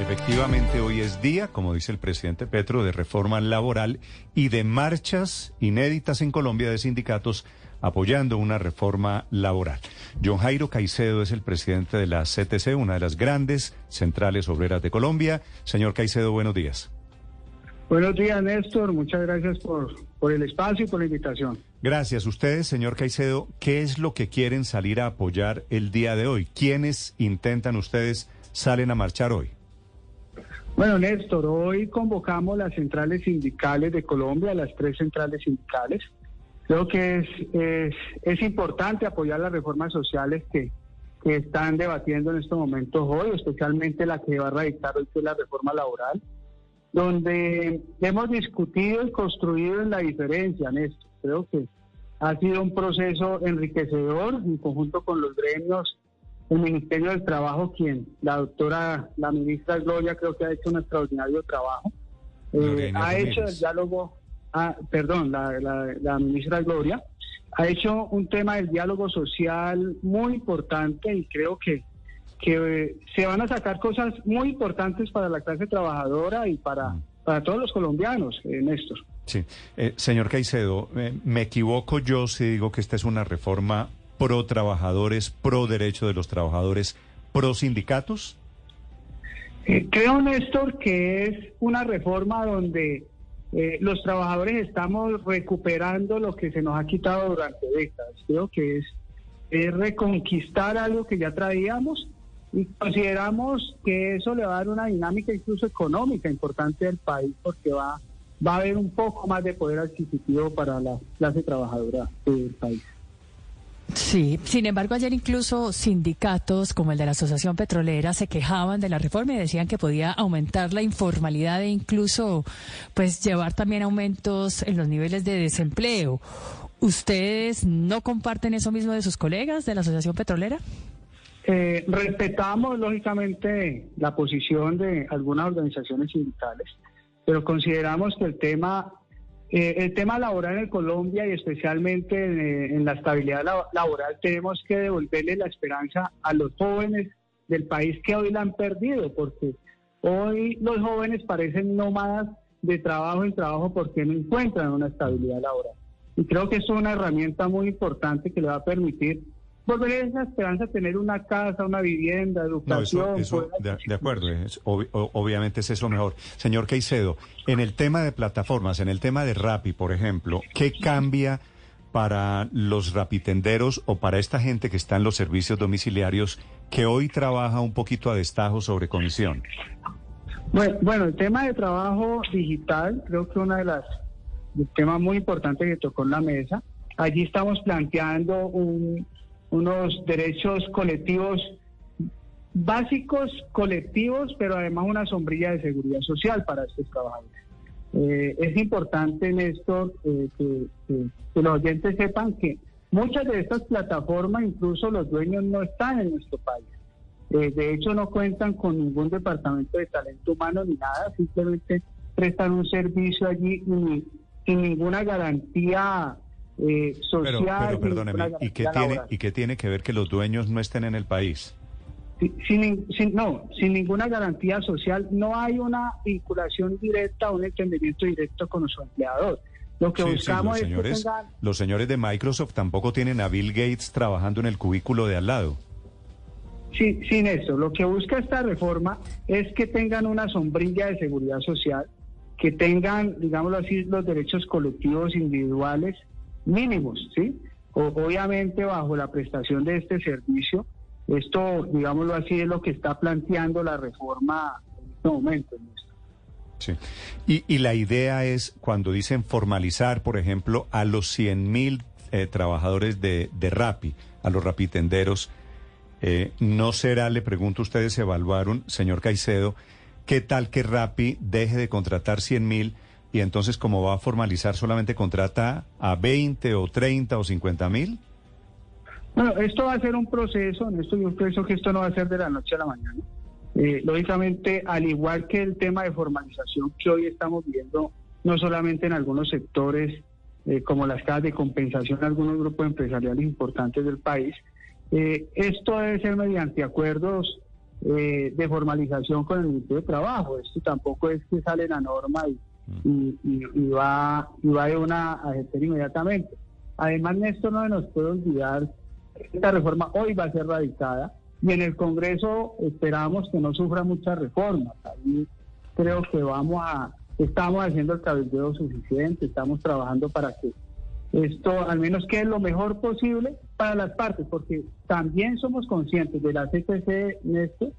Efectivamente, hoy es día, como dice el presidente Petro, de reforma laboral y de marchas inéditas en Colombia de sindicatos apoyando una reforma laboral. John Jairo Caicedo es el presidente de la CTC, una de las grandes centrales obreras de Colombia. Señor Caicedo, buenos días. Buenos días, Néstor. Muchas gracias por, por el espacio y por la invitación. Gracias. Ustedes, señor Caicedo, ¿qué es lo que quieren salir a apoyar el día de hoy? ¿Quiénes intentan ustedes salen a marchar hoy? Bueno, Néstor, hoy convocamos las centrales sindicales de Colombia, las tres centrales sindicales. Creo que es, es, es importante apoyar las reformas sociales que, que están debatiendo en estos momentos hoy, especialmente la que va a radicar hoy, que es la reforma laboral, donde hemos discutido y construido en la diferencia, Néstor. Creo que ha sido un proceso enriquecedor en conjunto con los gremios el Ministerio del Trabajo, quien la doctora, la ministra Gloria, creo que ha hecho un extraordinario trabajo. Eh, ha hecho el diálogo, ah, perdón, la, la, ministra Gloria, ha hecho un tema del diálogo social muy importante y creo que, que eh, se van a sacar cosas muy importantes para la clase trabajadora y para, mm. para todos los colombianos, eh, Néstor. Sí, señor Caicedo, me equivoco yo si digo que esta es una reforma pro trabajadores, pro derecho de los trabajadores, pro sindicatos? Eh, creo, Néstor, que es una reforma donde eh, los trabajadores estamos recuperando lo que se nos ha quitado durante décadas. Creo que es, reconquistar algo que ya traíamos y consideramos que eso le va a dar una dinámica incluso económica importante al país porque va, va a haber un poco más de poder adquisitivo para la clase trabajadora del país. Sí, sin embargo, ayer incluso sindicatos como el de la Asociación Petrolera se quejaban de la reforma y decían que podía aumentar la informalidad e incluso pues llevar también aumentos en los niveles de desempleo. ¿Ustedes no comparten eso mismo de sus colegas de la Asociación Petrolera? Eh, respetamos lógicamente la posición de algunas organizaciones sindicales, pero consideramos que el tema eh, el tema laboral en Colombia y especialmente eh, en, la estabilidad laboral tenemos que devolverle la esperanza a los jóvenes del país que hoy la han perdido, porque hoy los jóvenes parecen nómadas de trabajo en trabajo porque no encuentran una estabilidad laboral. Y creo que es una herramienta muy importante que le va a permitir volver esa esperanza tener una casa, una vivienda, educación. eso, de, acuerdo, obviamente es eso mejor. Señor Caicedo, en el tema de plataformas, en el tema de Rappi, por ejemplo, ¿qué cambia para los rapitenderos o para esta gente que está en los servicios domiciliarios que hoy trabaja un poquito a destajo sobre comisión? Bueno, bueno, el tema de trabajo digital creo que uno de las temas muy importantes que tocó en la mesa. Allí estamos planteando un, unos derechos colectivos básicos, colectivos, pero además una sombrilla de seguridad social para estos trabajadores. Eh, es importante, Néstor, eh, que, los oyentes sepan que muchas de estas plataformas, incluso los dueños, no están en nuestro país. Eh, de hecho, no cuentan con ningún departamento de talento humano ni nada, simplemente prestan un servicio allí sin ninguna garantía eh, social. Pero, perdóneme, ¿y qué, tiene, ¿y qué tiene que ver que los dueños no estén en el país? Sin, no, sin ninguna garantía social, no hay una vinculación directa, un entendimiento directo con su empleador. Lo que buscamos los señores, es Los señores de Microsoft tampoco tienen a Bill Gates trabajando en el cubículo de al lado. Sí, sin eso. Lo que busca esta reforma es que tengan una sombrilla de seguridad social, que tengan, digámoslo así, los derechos colectivos individuales mínimos, ¿sí? obviamente bajo la prestación de este servicio. Esto, digámoslo así, es lo que está planteando la reforma en este momento. Sí. Y, y la idea es, cuando dicen formalizar, por ejemplo, a los 100 mil eh, trabajadores de, de a los rapitenderos, Eh, ¿No será, le pregunto, ustedes evaluaron, señor Caicedo, qué tal que Rappi deje de contratar 100 mil y entonces como va a formalizar solamente contrata a 20 o 30 o 50 mil? Bueno, esto va a ser un proceso, esto yo pienso que esto no va a ser de la noche a la mañana. Eh, lógicamente, al igual que el tema de formalización que hoy estamos viendo, no solamente en algunos sectores eh, como las casas de compensación en algunos grupos empresariales importantes del país, eh, esto debe ser mediante acuerdos de formalización con el Ministerio de Trabajo. Esto tampoco es que sale la norma y, y, va, y va de una a ejercer inmediatamente. Además, Néstor, no nos puede olvidar esta reforma hoy va a ser radicada y en el Congreso esperamos que no sufra muchas reformas. Ahí creo que vamos a, estamos haciendo el cabildeo suficiente, estamos trabajando para que esto al menos quede lo mejor posible para las partes, porque también somos conscientes de la CPC, Néstor,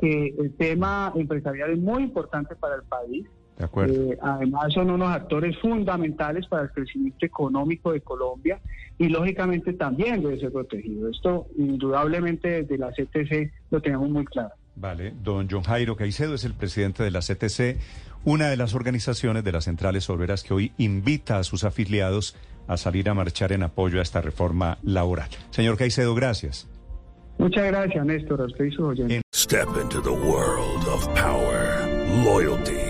que el tema empresarial es muy importante para el país eh, además son unos actores fundamentales para el crecimiento económico de Colombia y lógicamente también debe ser protegido. Esto indudablemente desde la CTC lo tenemos muy claro. Vale, don John Jairo Caicedo es el presidente de la CTC, una de las organizaciones de las centrales obreras que hoy invita a sus afiliados a salir a marchar en apoyo a esta reforma laboral. Señor Caicedo, gracias. Muchas gracias, Néstor. Usted y Step into the world of power, loyalty.